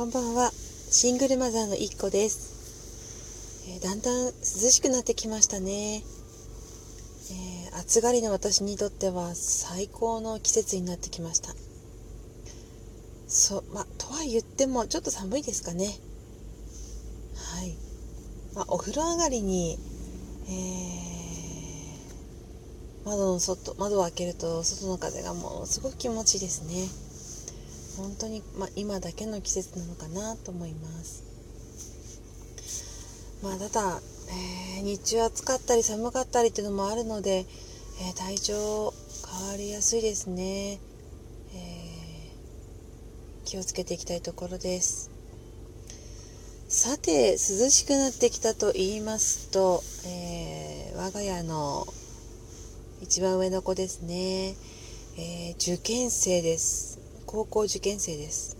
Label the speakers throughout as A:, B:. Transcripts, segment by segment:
A: こんばんは。シングルマザーのいっこです、えー、だんだん涼しくなってきましたね、えー、暑がりの私にとっては最高の季節になってきました。そうまとは言ってもちょっと寒いですかね。はい。まあ、お風呂上がりに、えー、窓の外窓を開けると外の風がものすごく気持ちいいですね。本当に、まあ、今だけの季節なのかなと思います。まあただ、えー、日中暑かったり寒かったりっていうのもあるので、えー、体調変わりやすいですね、えー、気をつけていきたいところです。さて涼しくなってきたと言いますと、え我が家の一番上の子ですね、え受験生です。高校受験生です。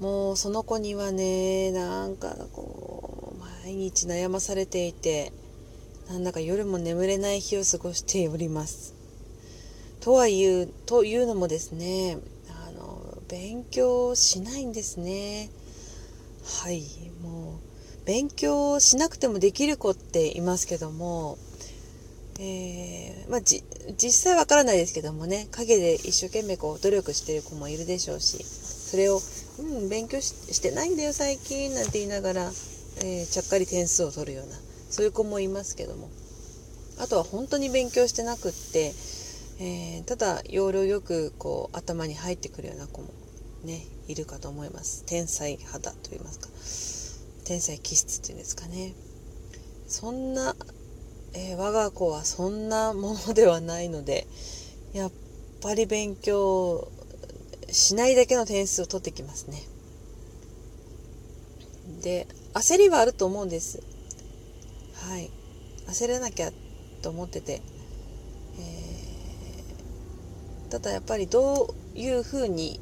A: もうその子にはねなんかこう毎日悩まされていてなんだか夜も眠れない日を過ごしております。とはいうというのもですねあの勉強しないんですね。はいもう勉強しなくてもできる子っていますけどもえー、まあ、実際わからないですけどもね陰で一生懸命こう努力してる子もいるでしょうしそれを「うん勉強してないんだよ最近」なんて言いながら、えー、ちゃっかり点数を取るようなそういう子もいますけども。あとは本当に勉強してなくって、えー、ただ要領よくこう頭に入ってくるような子もねいるかと思います。天才肌と言いますか。天才気質っていうんですかね。そんなえー、我が子はそんなものではないのでやっぱり勉強しないだけの点数を取ってきますね。で焦りはあると思うんです。はい。焦らなきゃと思ってて、えー、ただやっぱりどういうふうに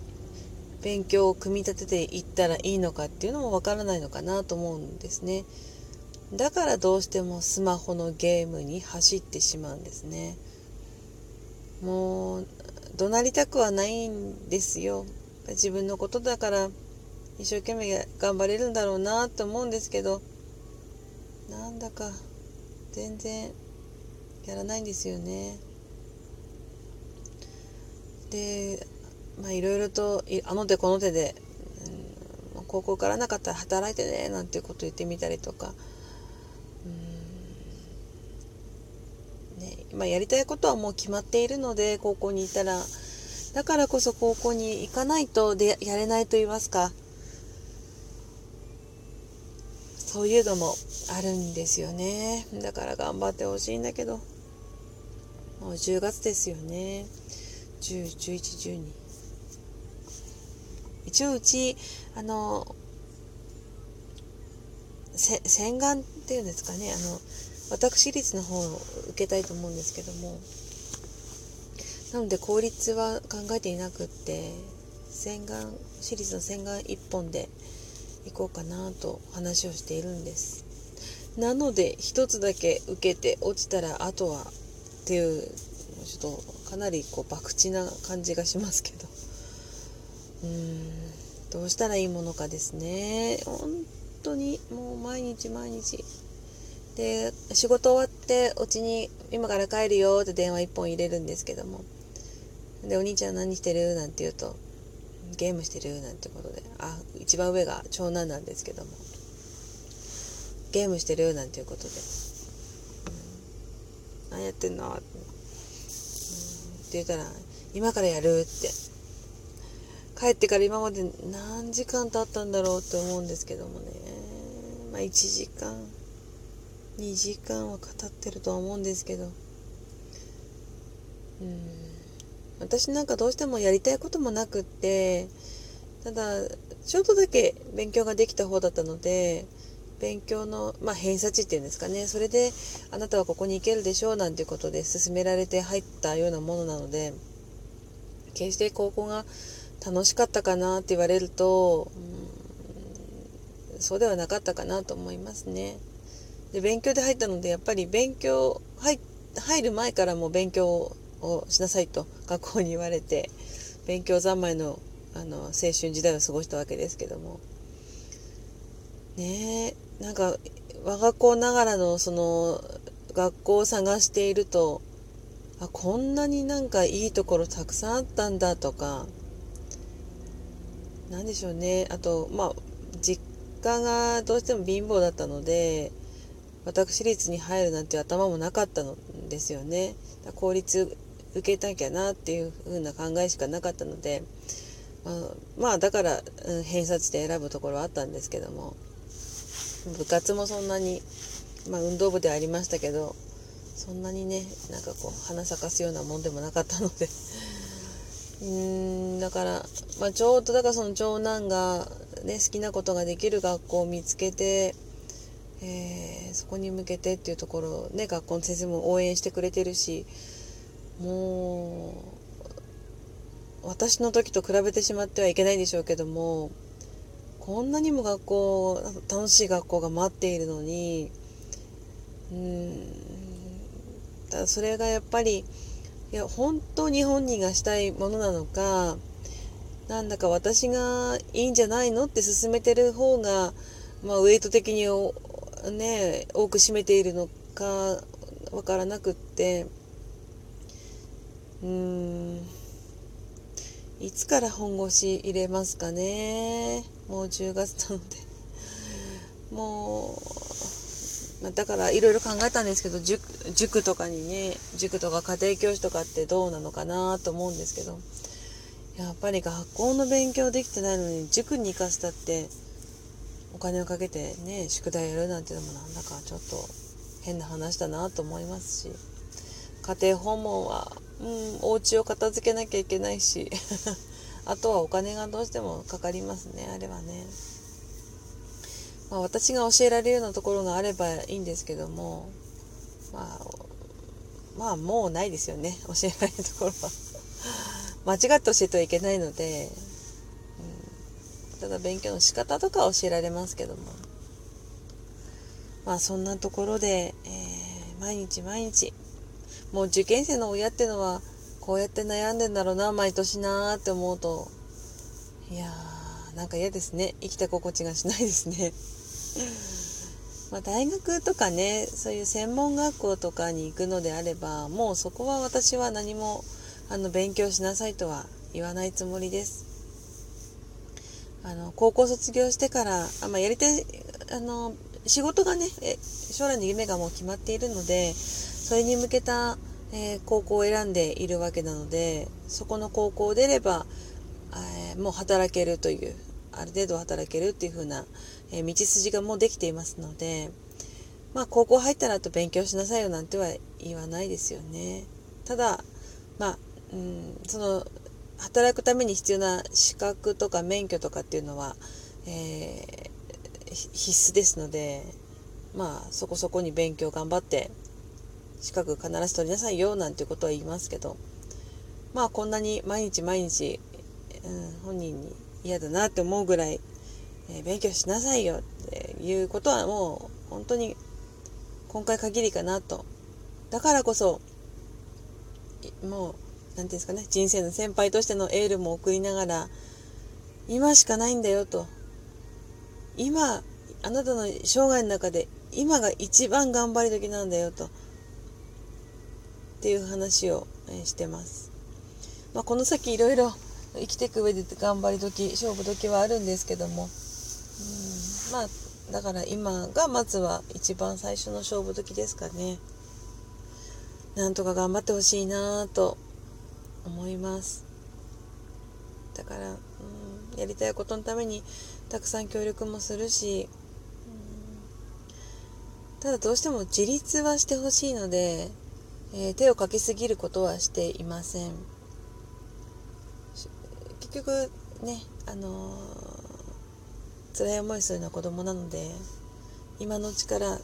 A: 勉強を組み立てていったらいいのかっていうのもわからないのかなと思うんですね。だからどうしてもスマホのゲームに走ってしまうんですね。もう怒鳴りたくはないんですよ。自分のことだから一生懸命頑張れるんだろうなと思うんですけどなんだか全然やらないんですよね。でまあいろいろとあの手この手で、高校からなかったら働いてねなんていうこと言ってみたりとか。まあ、やりたいことはもう決まっているので高校にいたら。だからこそ高校に行かないとでやれないと言いますか。そういうのもあるんですよね。だから頑張ってほしいんだけど。もう10月ですよね。101112一応うちあの洗顔っていうんですかね。あの私立の方を受けたいと思うんですけどもなので公立は考えていなくって洗顔私立の洗顔1本で行こうかなと話をしているんです。なので一つだけ受けて落ちたらあとはっていうちょっとかなりこう博打な感じがしますけど。うーんどうしたらいいものかですね。本当にもう毎日毎日で仕事終わってお家に今から帰るよって電話1本入れるんですけども。でお兄ちゃん何してる？なんて言うとゲームしてる？なんてことで。あ一番上が長男なんですけども。ゲームしてる？なんていうことで、何やってんの、って。言ったら今からやるって。帰ってから今まで何時間経ったんだろうって思うんですけどもね。まあ1時間。2時間は語ってるとは思うんですけど。うん。私なんかどうしてもやりたいこともなくってただちょっとだけ勉強ができた方だったので勉強の、まあ、偏差値っていうんですかね。それであなたはここに行けるでしょうなんていうことで勧められて入ったようなものなので決して高校が楽しかったかなって言われると、うん、そうではなかったかなと思いますね。で勉強で入ったのでやっぱり勉強入入る前からも勉強をしなさいと学校に言われて勉強三昧のあの青春時代を過ごしたわけですけども。ねえなんか我が子ながらのその学校を探しているとあこんなになんかいいところたくさんあったんだとか何でしょうね。あとまあ実家がどうしても貧乏だったので私立に入るなんて頭もなかったのですよね。公立受けなきゃなっていう風な考えしかなかったので、まあ、まあ、だから、うん、偏差値で選ぶところはあったんですけども。部活もそんなに、まあ、運動部ではありましたけどそんなにねなんかこう花咲かすようなもんでもなかったので。うーんだから、まあ、ちょうどだからその長男が、ね、好きなことができる学校を見つけて、えー、そこに向けてっていうところね学校の先生も応援してくれてるしもう私の時と比べてしまってはいけないんでしょうけどもこんなにも学校楽しい学校が待っているのにうんだそれがやっぱりいや本当に本人がしたいものなのかなんだか私がいいんじゃないのって進めてる方が、まあ、ウェイト的にね多く占めているのかわからなくって。うん。いつから本腰入れますかね。もう10月なので。もう、だからいろいろ考えたんですけど塾塾とかにね塾とか家庭教師とかってどうなのかなと思うんですけど。やっぱり学校の勉強できてないのに塾に行かせたってお金をかけてね宿題やるなんていうのもなんだかちょっと変な話だなと思いますし家庭訪問はうんお家を片付けなきゃいけないし あとはお金がどうしてもかかりますねあれはね、まあ、私が教えられるようなところがあればいいんですけどもまあまあもうないですよね教えられるところは。間違って教えてはいけないので、ただ勉強の仕方とか教えられますけども。まあそんなところで、えー、毎日毎日もう受験生の親ってのはこうやって悩んでんだろうな毎年なーって思うといやーなんか嫌ですね。生きた心地がしないですね。まあ、大学とかねそういう専門学校とかに行くのであればもうそこは私は何もあの勉強しなさいとは言わないつもりです。あの高校卒業してからあ、まあ、やりたいあの仕事がね将来の夢がもう決まっているのでそれに向けた、えー、高校を選んでいるわけなのでそこの高校を出れば、えー、もう働けるというある程度働けるっていう風な、えー、道筋がもうできていますのでまあ高校入ったらと勉強しなさいよなんては言わないですよね。ただまあ、うん、その働くために必要な資格とか免許とかっていうのは、え必須ですのでまあそこそこに勉強頑張って資格必ず取りなさいよなんていうことは言いますけどまあこんなに毎日毎日、うん、本人に嫌だなって思うぐらい、えー、勉強しなさいよっていうことはもう本当に今回限りかなと。だからこそもう何て言うんですかね人生の先輩としてのエールも送りながら今しかないんだよと今あなたの生涯の中で今が一番頑張り時なんだよとっていう話を、してます。まあ、この先いろいろ生きていく上で頑張り時勝負時はあるんですけども、うん、まあだから今がまずは一番最初の勝負時ですかね。なんとか頑張ってほしいなと思います。だから、うん、やりたいことのためにたくさん協力もするし、うん、ただどうしても自立はしてほしいのでえー、手をかけすぎることはしていません結局ねあのー、辛い思いするのは子供なので今のうちから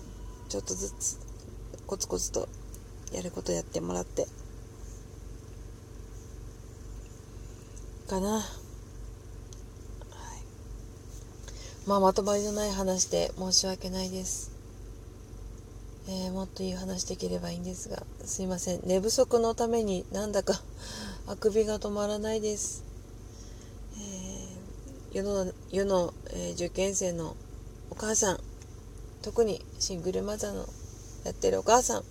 A: ちょっとずつコツコツとやることやってもらってかな、はい、まあまとまりのない話で申し訳ないです。えー、もっといい話できればいいんですがすいません。寝不足のためになんだか あくびが止まらないです、え世の世の、えー、受験生のお母さん特にシングルマザーのやってるお母さん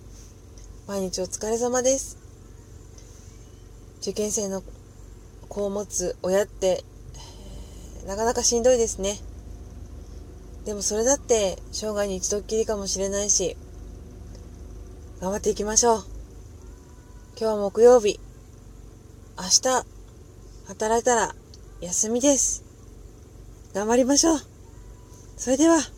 A: 毎日お疲れ様です。受験生の子を持つ親って、なかなかしんどいですね。でもそれだって生涯に一度っきりかもしれないし頑張っていきましょう。今日は木曜日。明日働いたら休みです。頑張りましょう。それでは。